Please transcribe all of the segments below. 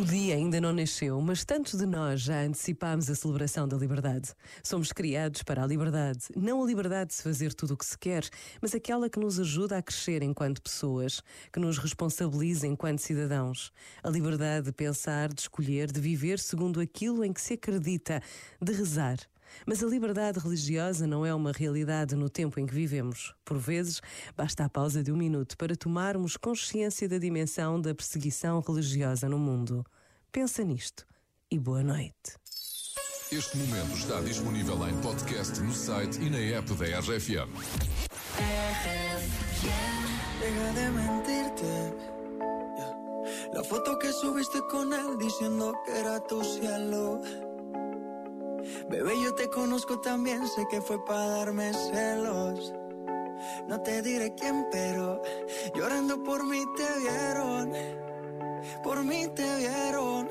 O dia ainda não nasceu, mas tantos de nós já antecipámos a celebração da liberdade. Somos criados para a liberdade, não a liberdade de se fazer tudo o que se quer, mas aquela que nos ajuda a crescer enquanto pessoas, que nos responsabiliza enquanto cidadãos. A liberdade de pensar, de escolher, de viver segundo aquilo em que se acredita, de rezar. Mas a liberdade religiosa não é uma realidade no tempo em que vivemos. Por vezes, basta a pausa de um minuto para tomarmos consciência da dimensão da perseguição religiosa no mundo. Pensa nisto e boa noite. Este momento está disponível em podcast no site e na app da RFM. Deja de mentirte. La foto que subiste con él diciendo que era tu cielo. Bebé, yo te conozco también, sé que fue para darme celos. No te diré quién, pero llorando por mí te vieron. Por mí te vieron.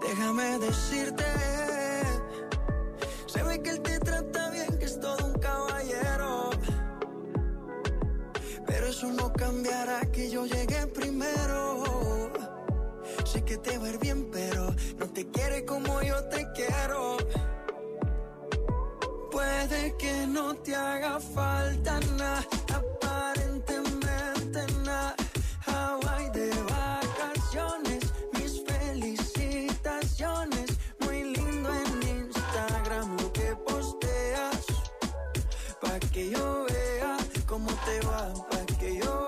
Déjame decirte, se ve que él te trata bien, que es todo un caballero. Pero eso no cambiará que yo llegué primero. Que te va bien, pero no te quiere como yo te quiero. Puede que no te haga falta nada, aparentemente nada. Hawaii de vacaciones, mis felicitaciones. Muy lindo en Instagram lo que posteas. Pa' que yo vea cómo te va, pa' que yo